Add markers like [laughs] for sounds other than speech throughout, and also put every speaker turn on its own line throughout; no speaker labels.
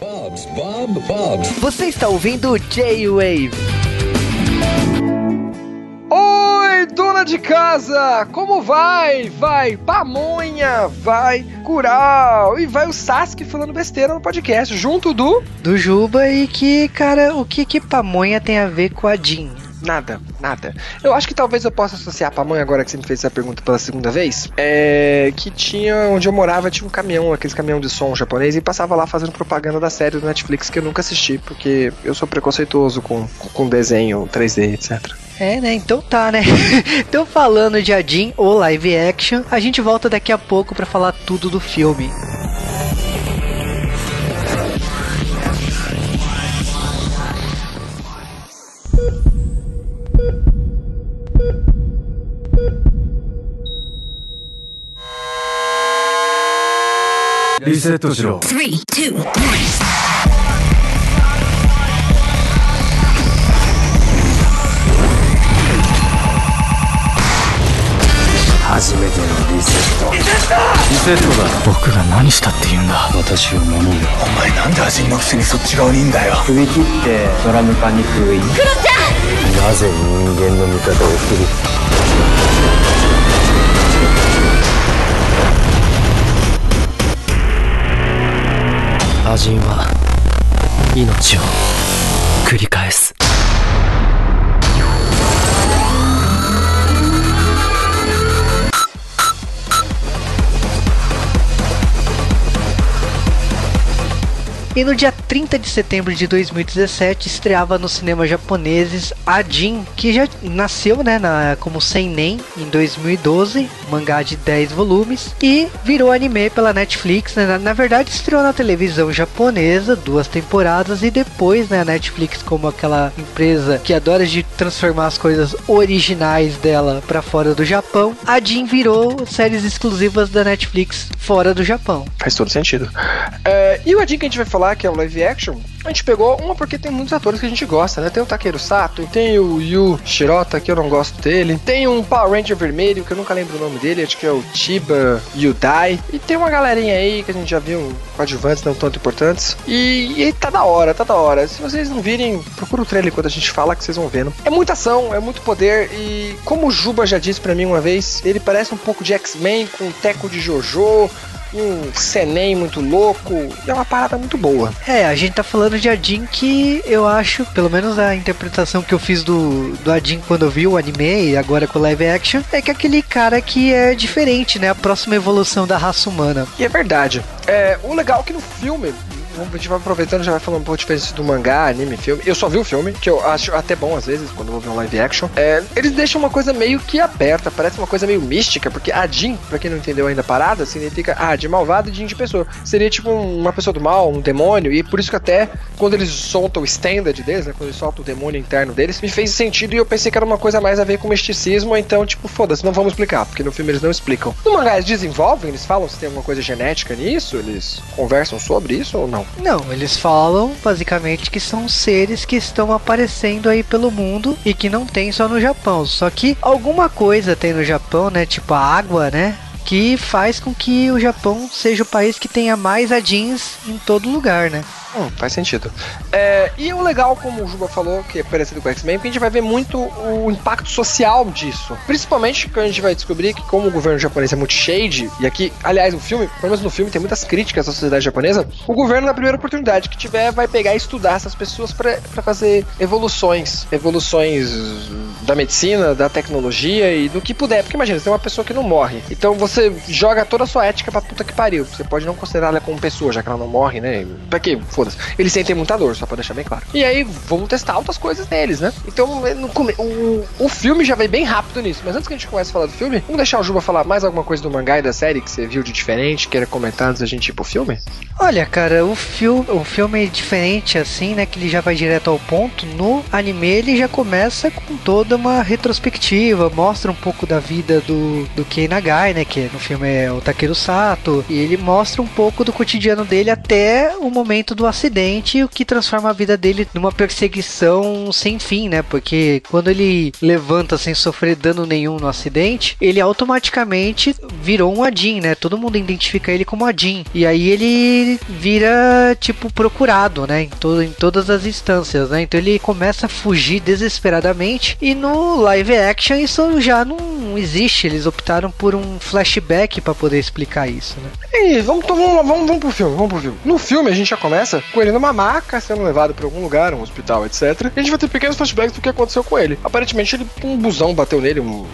Bob's, Bob, Bob's.
Você está ouvindo J-Wave.
Oi, dona de casa! Como vai? Vai pamonha, vai curau e vai o Sasuke falando besteira no podcast, junto do...
Do Juba e que, cara, o que que pamonha tem a ver com a Jean?
Nada, nada. Eu acho que talvez eu possa associar a pamonha agora que você me fez essa pergunta pela segunda vez. É que tinha, onde eu morava, tinha um caminhão, aqueles caminhão de som japonês, e passava lá fazendo propaganda da série do Netflix que eu nunca assisti, porque eu sou preconceituoso com, com desenho 3D, etc.
É, né? Então tá, né? [laughs] então falando de Adin ou live action, a gente volta daqui a pouco pra falar tudo do filme.
Three, two, one.
初めてのリセット。リセットだ。僕が何したって言うんだ。私を守るお前なんで味のくせにそっち側にいんだよ。首切ってドラム缶に封印。クロちゃん。なぜ人間の味方を切る？アジンは命を繰り返す。
E no dia 30 de setembro de 2017 estreava nos cinemas japoneses Ajin, que já nasceu né, na, como Seinen em 2012, mangá de 10 volumes, e virou anime pela Netflix. Né? Na, na, verdade, estreou na televisão japonesa duas temporadas e depois né, a Netflix, como aquela empresa que adora de transformar as coisas originais dela para fora do Japão, Ajin virou séries exclusivas da Netflix fora do Japão.
Faz todo sentido. É, e o Ajin que a gente vai falar, que é o live action, a gente pegou uma porque tem muitos atores que a gente gosta, né? Tem o Takeru Sato, tem o Yu Shirota, que eu não gosto dele, tem um Power Ranger vermelho, que eu nunca lembro o nome dele, acho que é o Chiba Yudai, e tem uma galerinha aí que a gente já viu coadjuvantes não tanto importantes, e, e tá da hora, tá da hora. Se vocês não virem, procura o trailer quando a gente fala que vocês vão vendo. É muita ação, é muito poder, e como o Juba já disse para mim uma vez, ele parece um pouco de X-Men com um teco de Jojo, um Senem muito louco, e é uma parada muito boa.
É, a gente tá falando de Adin que eu acho, pelo menos a interpretação que eu fiz do, do Adin quando eu vi o anime e agora com o live action, é que aquele cara que é diferente, né? A próxima evolução da raça humana.
E é verdade. É, o legal é que no filme, a gente vai aproveitando já vai falando um pouco de diferença do mangá, anime, filme. Eu só vi o filme, que eu acho até bom às vezes, quando eu vou ver um live action. É, eles deixam uma coisa meio que aberta, parece uma coisa meio mística, porque a Jin, pra quem não entendeu ainda a parada, significa ah, de malvado e Jin de pessoa. Seria tipo uma pessoa do mal, um demônio, e por isso que até quando eles soltam o standard deles, né, quando eles soltam o demônio interno deles, me fez sentido e eu pensei que era uma coisa mais a ver com misticismo, então tipo, foda-se, não vamos explicar, porque no filme eles não explicam. No mangá eles desenvolvem, eles falam se tem alguma coisa genética nisso, eles conversam sobre isso ou não?
Não, eles falam basicamente que são seres que estão aparecendo aí pelo mundo e que não tem só no Japão. Só que alguma coisa tem no Japão, né? Tipo a água, né? Que faz com que o Japão seja o país que tenha mais adins em todo lugar, né?
Hum, faz sentido. É, e o legal, como o Juba falou, que é parecido com o X-Men, que a gente vai ver muito o impacto social disso. Principalmente quando a gente vai descobrir que, como o governo japonês é muito shade, e aqui, aliás, o filme, pelo menos no filme, tem muitas críticas à sociedade japonesa, o governo, na primeira oportunidade que tiver, vai pegar e estudar essas pessoas para fazer evoluções. Evoluções da medicina, da tecnologia e do que puder. Porque imagina, você tem uma pessoa que não morre. Então você joga toda a sua ética pra puta que pariu. Você pode não considerar ela como pessoa, já que ela não morre, né? Pra quê? foda-se. Eles sentem muita dor, só pra deixar bem claro. E aí, vamos testar outras coisas neles, né? Então, o, o filme já vai bem rápido nisso. Mas antes que a gente comece a falar do filme, vamos deixar o Juba falar mais alguma coisa do mangá e da série que você viu de diferente, queira comentar antes da gente ir pro filme?
Olha, cara, o, fil o filme é diferente assim, né? Que ele já vai direto ao ponto. No anime, ele já começa com toda uma retrospectiva, mostra um pouco da vida do, do Kei Nagai, né? Que no filme é o Takeru Sato. E ele mostra um pouco do cotidiano dele até o momento do acidente, o que transforma a vida dele numa perseguição sem fim, né? Porque quando ele levanta sem sofrer dano nenhum no acidente, ele automaticamente virou um Adin, né? Todo mundo identifica ele como Adin. E aí ele vira, tipo, procurado, né? Em, todo, em todas as instâncias, né? Então ele começa a fugir desesperadamente. E no live action isso já não existe. Eles optaram por um flashback para poder explicar isso, né?
E vamos, então, vamos, vamos, vamos pro filme, vamos pro filme. No filme a gente já começa com ele numa maca, sendo levado para algum lugar, um hospital, etc. E a gente vai ter pequenos flashbacks do que aconteceu com ele. Aparentemente ele, um busão bateu nele, um,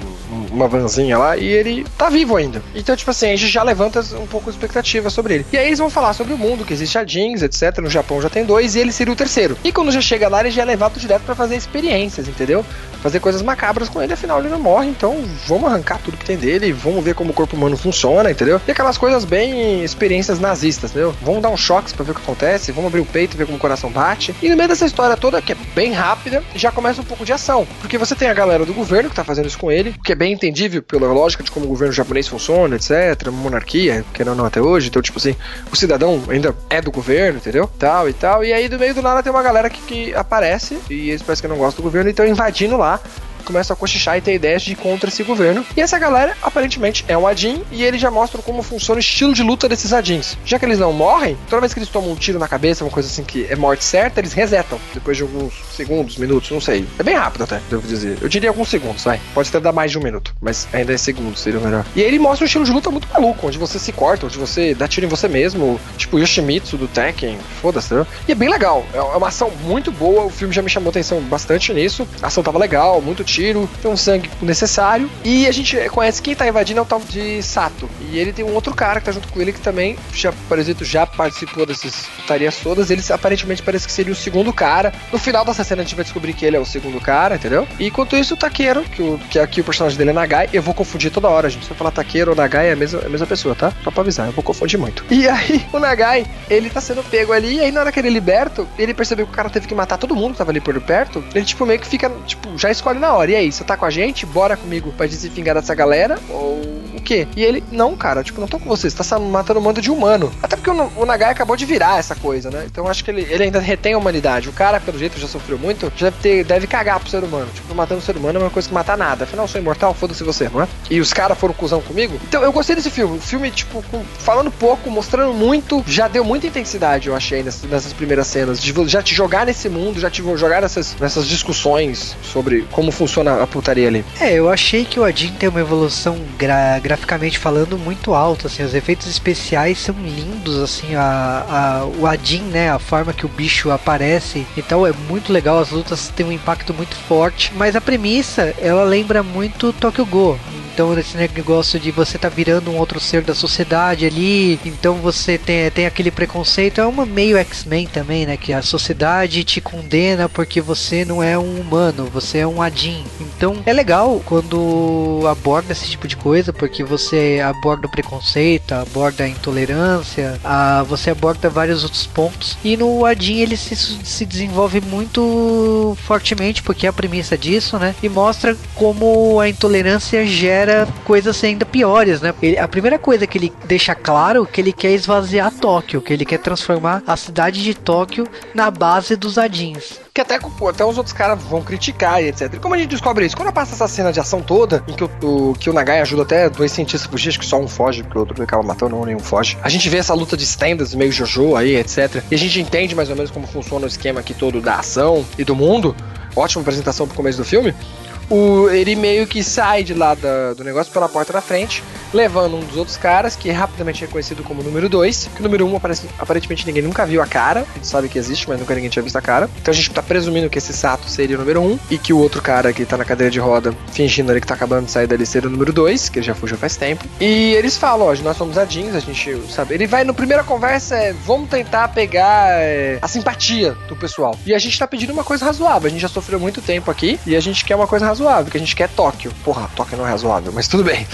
uma vanzinha lá, e ele tá vivo ainda. Então, tipo assim, a gente já levanta um pouco de expectativa sobre ele. E aí eles vão falar sobre o mundo, que existe a Jeans, etc. No Japão já tem dois, e ele seria o terceiro. E quando já chega lá, ele já é levado direto para fazer experiências, entendeu? Fazer coisas macabras com ele, afinal ele não morre, então vamos arrancar tudo que tem dele, vamos ver como o corpo humano funciona, entendeu? E aquelas coisas bem experiências nazistas, entendeu? Vamos dar um choque para ver o que acontece, vamos abrir o peito, ver como o coração bate. E no meio dessa história toda, que é bem rápida, já começa um pouco de ação. Porque você tem a galera do governo que tá fazendo isso com ele, que é bem entendível pela lógica de como o governo japonês funciona, etc. Monarquia, que não, não até hoje. Então, tipo assim, o cidadão ainda é do governo, entendeu? Tal e tal. E aí, do meio do nada, tem uma galera que, que aparece e eles parecem que não gostam do governo e estão invadindo lá começam a cochichar e ter ideias de contra esse governo. E essa galera, aparentemente, é um Adin e eles já mostram como funciona o estilo de luta desses Adins. Já que eles não morrem, toda vez que eles tomam um tiro na cabeça, uma coisa assim que é morte certa, eles resetam depois de alguns segundos, minutos, não sei. É bem rápido até, devo dizer. Eu diria alguns segundos, vai. Pode até dar mais de um minuto, mas ainda é segundos, seria melhor. E ele mostra um estilo de luta muito maluco, onde você se corta, onde você dá tiro em você mesmo, tipo Yoshimitsu do Tekken, foda-se, né? E é bem legal. É uma ação muito boa, o filme já me chamou atenção bastante nisso. A ação tava legal, muito tiro, tem um sangue necessário. E a gente conhece quem tá invadindo é o tal de Sato. E ele tem um outro cara que tá junto com ele que também, já, por exemplo, já participou dessas putarias todas. Ele aparentemente parece que seria o segundo cara. No final dessa cena a gente vai descobrir que ele é o segundo cara, entendeu? E enquanto isso, o Taqueiro, que, que aqui o personagem dele é Nagai, eu vou confundir toda hora, gente. Se eu falar Taqueiro ou Nagai é a mesma, é a mesma pessoa, tá? Só pra avisar, eu vou confundir muito. E aí, o Nagai, ele tá sendo pego ali, e aí na hora que ele é liberto, ele percebeu que o cara teve que matar todo mundo que tava ali por perto. Ele, tipo, meio que fica, tipo, já escolhe na hora. E aí, você tá com a gente? Bora comigo pra se vingar dessa galera? Ou quê? E ele, não, cara, tipo, não tô com você, você tá matando um bando de humano. Até porque o, o Nagai acabou de virar essa coisa, né? Então acho que ele, ele ainda retém a humanidade. O cara, pelo jeito, já sofreu muito, já deve, ter, deve cagar pro ser humano. Tipo, matando o ser humano é uma coisa que matar nada. Afinal, eu sou imortal, foda-se você, não é? E os caras foram cuzão comigo. Então eu gostei desse filme. O filme, tipo, com, falando pouco, mostrando muito, já deu muita intensidade, eu achei, nessas, nessas primeiras cenas. De já te jogar nesse mundo, já te jogar nessas, nessas discussões sobre como funciona a putaria ali.
É, eu achei que o Adin tem uma evolução gra graficamente falando muito alta, assim, os efeitos especiais são lindos, assim, a, a, o Adin, né, a forma que o bicho aparece, então é muito legal, as lutas têm um impacto muito forte, mas a premissa, ela lembra muito Tokyo Go, então esse negócio de você tá virando um outro ser da sociedade ali, então você tem, tem aquele preconceito, é uma meio X-Men também, né, que a sociedade te condena porque você não é um humano, você é um Adin. Então é legal quando aborda esse tipo de coisa, porque você aborda o preconceito, aborda a intolerância, a, você aborda vários outros pontos. E no Adin ele se, se desenvolve muito fortemente, porque é a premissa disso, né? E mostra como a intolerância gera coisas ainda piores, né? Ele, a primeira coisa que ele deixa claro é que ele quer esvaziar Tóquio, que ele quer transformar a cidade de Tóquio na base dos Adins
que até, até os outros caras vão criticar e etc. Como a gente descobre isso? Quando passa essa cena de ação toda, em que o, o, que o Nagai ajuda até dois cientistas acho que só um foge, porque o outro acaba matando, não, nenhum foge. A gente vê essa luta de standards meio Jojo aí, etc. E a gente entende mais ou menos como funciona o esquema aqui todo da ação e do mundo. Ótima apresentação pro começo do filme o, ele meio que sai de lá da, do negócio pela porta da frente, levando um dos outros caras, que é rapidamente reconhecido como número 2. Que o número 1 um, aparentemente ninguém nunca viu a cara. A gente sabe que existe, mas nunca ninguém tinha visto a cara. Então a gente tá presumindo que esse Sato seria o número 1 um, e que o outro cara que tá na cadeira de roda, fingindo ali que tá acabando de sair dali, seria o número 2, que ele já fugiu faz tempo. E eles falam: ó, nós somos adins, a gente sabe. Ele vai, no primeira conversa, é, vamos tentar pegar é, a simpatia do pessoal. E a gente tá pedindo uma coisa razoável. A gente já sofreu muito tempo aqui e a gente quer uma coisa razoável razoável, que a gente quer Tóquio. Porra, Tóquio não é razoável, mas tudo bem.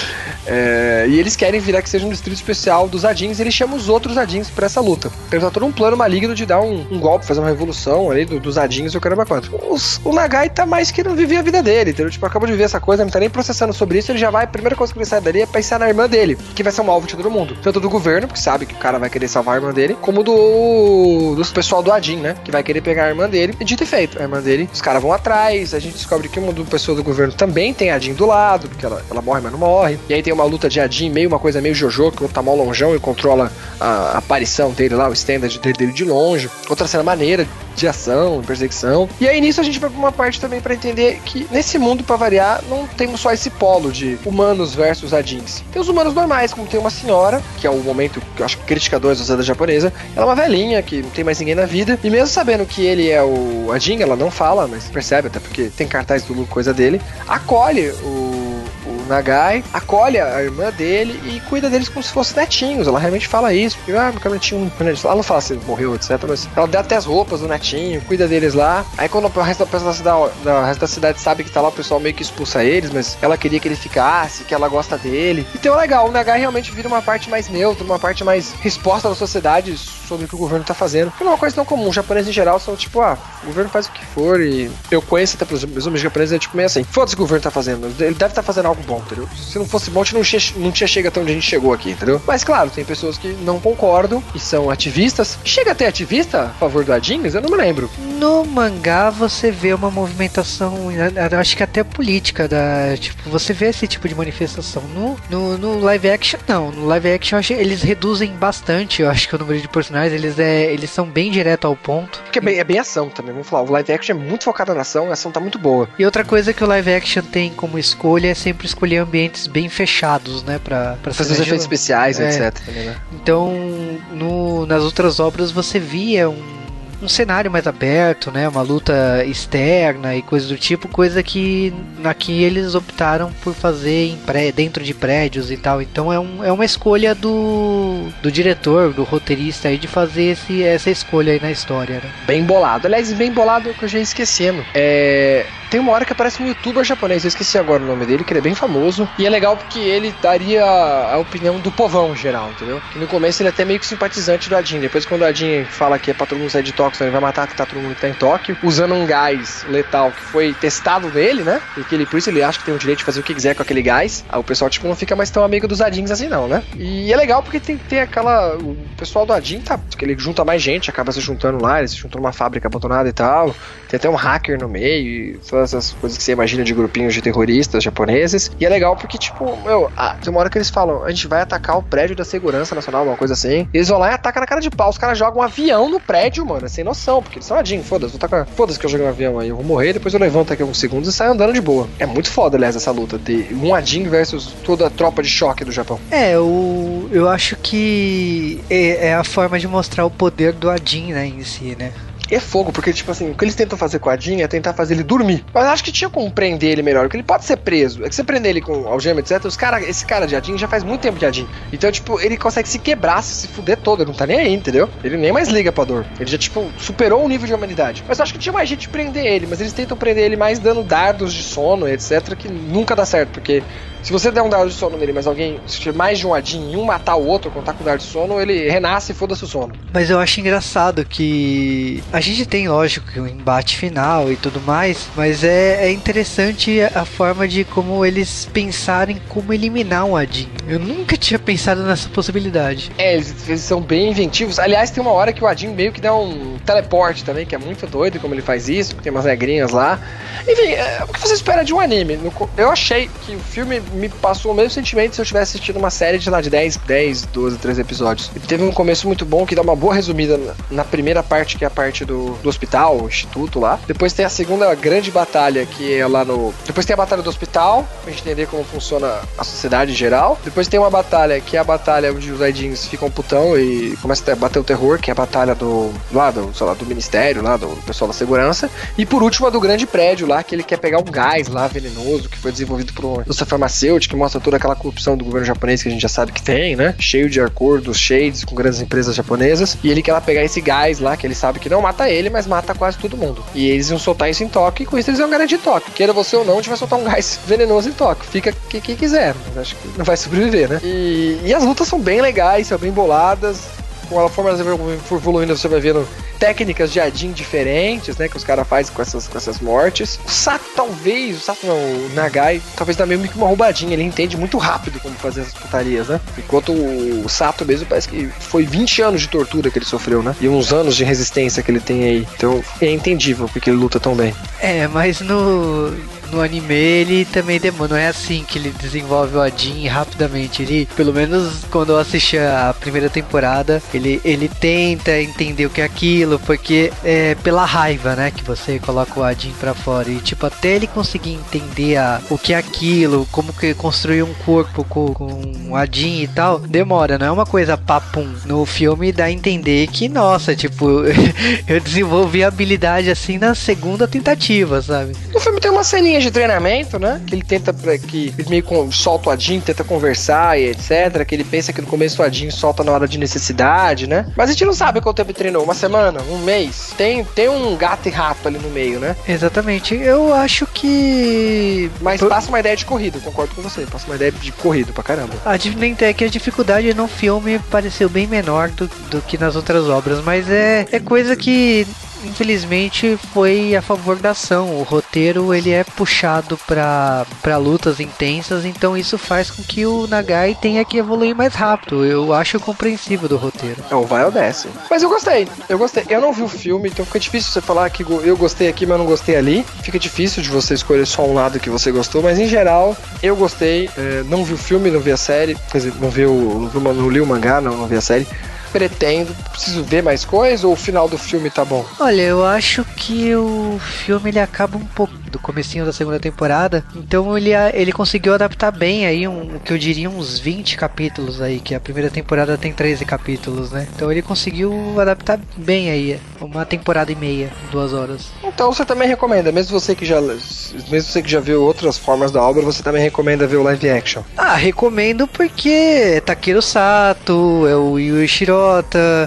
É, e eles querem virar que seja um distrito especial dos Adins, e eles chamam os outros Adins pra essa luta. Então tá todo um plano maligno de dar um, um golpe, fazer uma revolução ali do, dos Adins e o caramba quanto. Os, o Nagai tá mais que não vivia a vida dele, entendeu? Tipo, acabou de viver essa coisa, não tá nem processando sobre isso, ele já vai, a primeira coisa que ele sai dali é pensar na irmã dele, que vai ser um alvo de todo mundo. Tanto do governo, porque sabe que o cara vai querer salvar a irmã dele, como do, do pessoal do Adin, né? Que vai querer pegar a irmã dele. E dito e feito, a irmã dele, os caras vão atrás, a gente descobre que uma pessoa do governo também tem a Adin do lado, porque ela, ela morre, mas não morre. E aí tem uma luta de Adin, meio uma coisa meio Jojo, que o tá mó longeão e controla a, aparição dele lá, o standard dele de longe. Outra cena maneira de ação, perseguição. E aí nisso a gente vai pra uma parte também para entender que nesse mundo, para variar, não temos só esse polo de humanos versus Adins. Tem os humanos normais, como tem uma senhora, que é o momento que eu acho que critica dois da japonesa. Ela é uma velhinha que não tem mais ninguém na vida. E mesmo sabendo que ele é o Adin, ela não fala, mas percebe, até porque tem cartaz do coisa dele, acolhe o Nagai acolhe a irmã dele e cuida deles como se fossem netinhos. Ela realmente fala isso, porque, ah, meu netinho. Ela não fala se morreu, etc. Mas ela dá até as roupas do netinho, cuida deles lá. Aí quando o resto da, da cidade, da, resto da cidade sabe que tá lá, o pessoal meio que expulsa eles, mas ela queria que ele ficasse, que ela gosta dele. Então é legal, o Nagai realmente vira uma parte mais neutra, uma parte mais resposta da sociedade sobre o que o governo tá fazendo. Que é uma coisa tão comum. Os japoneses em geral são tipo, ah, o governo faz o que for e eu conheço até pelos meus amigos japoneses, é tipo meio assim, foda-se o governo tá fazendo, ele deve estar tá fazendo algo bom, entendeu? Se não fosse bom, a gente não, che não tinha chegado até onde a gente chegou aqui, entendeu? Mas claro, tem pessoas que não concordam e são ativistas. Chega até ativista a favor do Adins? Eu não me lembro.
No mangá você vê uma movimentação, acho que até política, da, tipo, você vê esse tipo de manifestação. No, no, no live action, não. No live action eles reduzem bastante, eu acho que o número de personagens, eles, é, eles são bem direto ao ponto.
Porque é bem, é bem ação também, vamos falar. O live action é muito focado na ação, a ação tá muito boa.
E outra coisa que o live action tem como escolha é sempre escolher ambientes bem fechados, né? Pra,
pra fazer os efeitos especiais, é. etc.
Né? Então, no, nas outras obras você via um um cenário mais aberto, né? Uma luta externa e coisas do tipo, coisa que aqui eles optaram por fazer em pré, dentro de prédios e tal. Então é, um, é uma escolha do, do diretor, do roteirista aí de fazer esse, essa escolha aí na história, né?
Bem bolado. Aliás, bem bolado que eu já esquecendo. É tem uma hora que aparece um youtuber japonês, eu esqueci agora o nome dele, que ele é bem famoso. E é legal porque ele daria a opinião do povão geral, entendeu? Que no começo ele é até meio que simpatizante do Adin. Depois, quando o Adin fala que é pra todo mundo sair de Tóquio, ele vai matar que tá todo mundo que tá em Tóquio, usando um gás letal que foi testado nele, né? Porque ele, por isso ele acha que tem o direito de fazer o que quiser com aquele gás. Aí o pessoal, tipo, não fica mais tão amigo dos Adins assim, não, né? E é legal porque tem que ter aquela. O pessoal do Adin tá. Porque ele junta mais gente, acaba se juntando lá, ele se juntou numa fábrica abandonada e tal. Tem até um hacker no meio e essas coisas que você imagina de grupinhos de terroristas japoneses. E é legal porque, tipo, meu, ah, tem uma hora que eles falam: a gente vai atacar o prédio da Segurança Nacional, uma coisa assim. Eles vão lá e atacam na cara de pau. Os caras jogam um avião no prédio, mano, é sem noção, porque eles são adinho, foda-se, foda-se que eu joguei um avião aí, eu vou morrer, depois eu levanto aqui alguns segundos e saio andando de boa. É muito foda, aliás, essa luta de um Adin versus toda a tropa de choque do Japão.
É, o, eu acho que é, é a forma de mostrar o poder do Adin, né, em si, né?
É fogo, porque, tipo assim, o que eles tentam fazer com a Jean é tentar fazer ele dormir. Mas acho que tinha como prender ele melhor, porque ele pode ser preso. É que você prender ele com algema, etc. Os cara, esse cara de Adin já faz muito tempo de Adin. Então, tipo, ele consegue se quebrar, se fuder todo. Ele não tá nem aí, entendeu? Ele nem mais liga pra dor. Ele já, tipo, superou o nível de humanidade. Mas acho que tinha mais gente de prender ele, mas eles tentam prender ele mais dando dardos de sono, etc. Que nunca dá certo, porque se você der um dado de sono nele, mas alguém, se tiver mais de um adin e um matar o outro, contar com o dado de sono, ele renasce e foda-se o sono.
Mas eu acho engraçado que a gente tem, lógico, o um embate final e tudo mais, mas é, é interessante a forma de como eles pensarem como eliminar um adin. Eu nunca tinha pensado nessa possibilidade.
É, eles, eles são bem inventivos. Aliás, tem uma hora que o adin meio que dá um teleporte também, que é muito doido como ele faz isso, tem umas regrinhas lá. Enfim, é, o que você espera de um anime? Eu achei que o filme me passou o mesmo sentimento se eu tivesse assistido uma série de lá de 10, 10, 12, 13 episódios. E teve um começo muito bom que dá uma boa resumida na, primeira parte, que é a parte do, do hospital, o instituto lá. Depois tem a segunda grande batalha, que é lá no. Depois tem a batalha do hospital, pra gente entender como funciona a sociedade em geral. Depois tem uma batalha, que é a batalha onde os Aidins ficam putão e começa a bater o terror, que é a batalha do. lá do, sei lá, do ministério, lá do pessoal da segurança. E por último, a do grande prédio lá, que ele quer pegar um gás lá venenoso, que foi desenvolvido por uma farmacêutica que mostra toda aquela corrupção do governo japonês que a gente já sabe que tem, né? Cheio de acordos, shades com grandes empresas japonesas. E ele quer lá pegar esse gás lá, que ele sabe que não mata ele, mas mata quase todo mundo. E eles iam soltar isso em Tóquio, e com isso eles iam garantir Tóquio. Queira você ou não, a gente vai soltar um gás [laughs] venenoso em Tóquio. Fica quem, quem quiser, mas acho que não vai sobreviver, né? E, e as lutas são bem legais, são bem boladas. Forma que for evoluindo, você vai vendo técnicas de Adin diferentes, né? Que os caras fazem com essas, com essas mortes. O Sato, talvez, o Sato não, o Nagai, talvez dá meio que uma roubadinha. Ele entende muito rápido como fazer essas putarias, né? Enquanto o Sato mesmo parece que foi 20 anos de tortura que ele sofreu, né? E uns anos de resistência que ele tem aí. Então é entendível porque ele luta tão bem.
É, mas no, no anime ele também demora. Não é assim que ele desenvolve o Adin rapidamente. Ele, pelo menos quando eu assisti a primeira temporada, ele, ele tenta entender o que é aquilo, porque é pela raiva, né? Que você coloca o Adin pra fora. E tipo, até ele conseguir entender a, o que é aquilo, como que construir um corpo com, com o Adin e tal, demora, não é uma coisa papum. No filme dá a entender que, nossa, tipo, [laughs] eu desenvolvi a habilidade assim na segunda tentativa, sabe?
No filme tem uma ceninha de treinamento, né? Que ele tenta que ele meio com solta o Adin, tenta conversar e etc. Que ele pensa que no começo o Adin solta na hora de necessidade, né? Mas a gente não sabe quanto tempo ele treinou. Uma semana? Um mês? Tem, tem um gato e rato ali no meio, né?
Exatamente. Eu acho que.
Mas passa uma ideia de corrida, concordo com você. Passa uma ideia de corrida pra caramba.
A é que a dificuldade no filme pareceu bem menor do, do que nas outras obras, mas é, é coisa que infelizmente foi a favor da ação. O roteiro ele é puxado para lutas intensas, então isso faz com que o Nagai tenha que evoluir mais rápido. Eu acho compreensível do roteiro.
É o vai ou desce. Mas eu gostei, eu gostei. Eu não vi o filme, então fica difícil você falar que eu gostei aqui, mas não gostei ali. Fica difícil de você escolher só um lado que você gostou, mas em geral eu gostei. É, não vi o filme, não vi a série, quer dizer, não vi o, não, vi, não li o mangá, não, não vi a série pretendo? Preciso ver mais coisa ou o final do filme tá bom?
Olha, eu acho que o filme ele acaba um pouco do comecinho da segunda temporada, então ele, ele conseguiu adaptar bem aí um, que eu diria uns 20 capítulos aí, que a primeira temporada tem 13 capítulos, né? Então ele conseguiu adaptar bem aí, uma temporada e meia, duas horas.
Então você também recomenda, mesmo você que já mesmo você que já viu outras formas da obra, você também recomenda ver o live action?
Ah, recomendo porque é Takeru Sato, é o Yu Shiro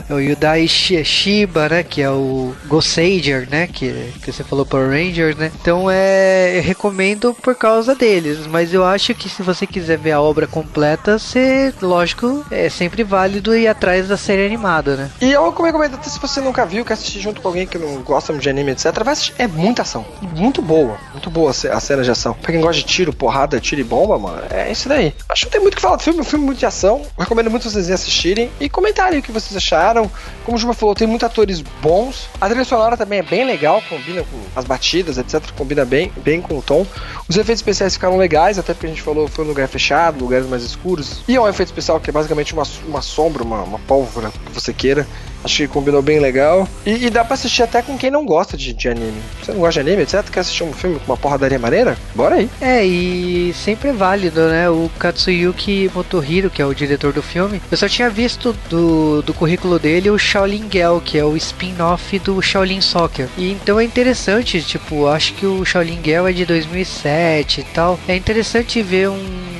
o Yudai Shiba, né? Que é o Gosager, né? Que, que você falou Power Rangers, né? Então é. Eu recomendo por causa deles. Mas eu acho que se você quiser ver a obra completa, você, lógico, é sempre válido ir atrás da série animada, né?
E eu recomendo até se você nunca viu, quer assistir junto com alguém que não gosta de anime, etc. Vai assistir. É muita ação. Muito boa. Muito boa a cena de ação. Pra quem gosta de tiro, porrada, tiro e bomba, mano, é isso daí. Acho que não tem muito o que falar do filme. Um filme muito de ação. Recomendo muito vocês assistirem e comentarem que vocês acharam. Como o Juba falou, tem muitos atores bons. A trilha sonora também é bem legal, combina com as batidas, etc. Combina bem, bem com o tom. Os efeitos especiais ficaram legais, até porque a gente falou foi um lugar fechado, lugares mais escuros. E é um efeito especial que é basicamente uma, uma sombra, uma, uma pólvora que você queira. Acho que combinou bem legal. E, e, dá pra assistir até com quem não gosta de, de, anime. Você não gosta de anime, etc? Quer assistir um filme com uma porradaria maneira? Bora aí.
É, e sempre é válido, né? O Katsuyuki Motohiro, que é o diretor do filme, eu só tinha visto do, do currículo dele o Shaolin Girl, que é o spin-off do Shaolin Soccer. E então é interessante, tipo, acho que o Shaolin Girl é de 2007 e tal. É interessante ver um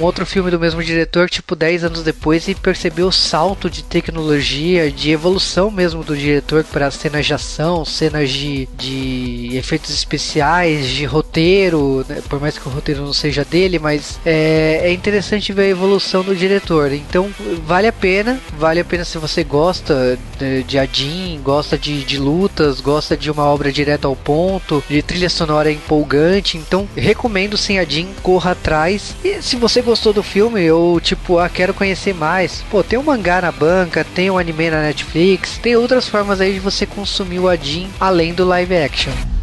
um outro filme do mesmo diretor, tipo, 10 anos depois, e percebeu o salto de tecnologia, de evolução mesmo do diretor para cenas de ação, cenas de, de efeitos especiais, de roteiro, né? por mais que o roteiro não seja dele, mas é, é interessante ver a evolução do diretor. Então, vale a pena, vale a pena se você gosta de, Adin, gosta de, de lutas, gosta de uma obra direta ao ponto, de trilha sonora empolgante. Então, recomendo sem Adin, corra atrás. E se você gostou do filme, eu tipo, ah, quero conhecer mais. Pô, tem um mangá na banca, tem um anime na Netflix, tem outras formas aí de você consumir o Adin além do live action.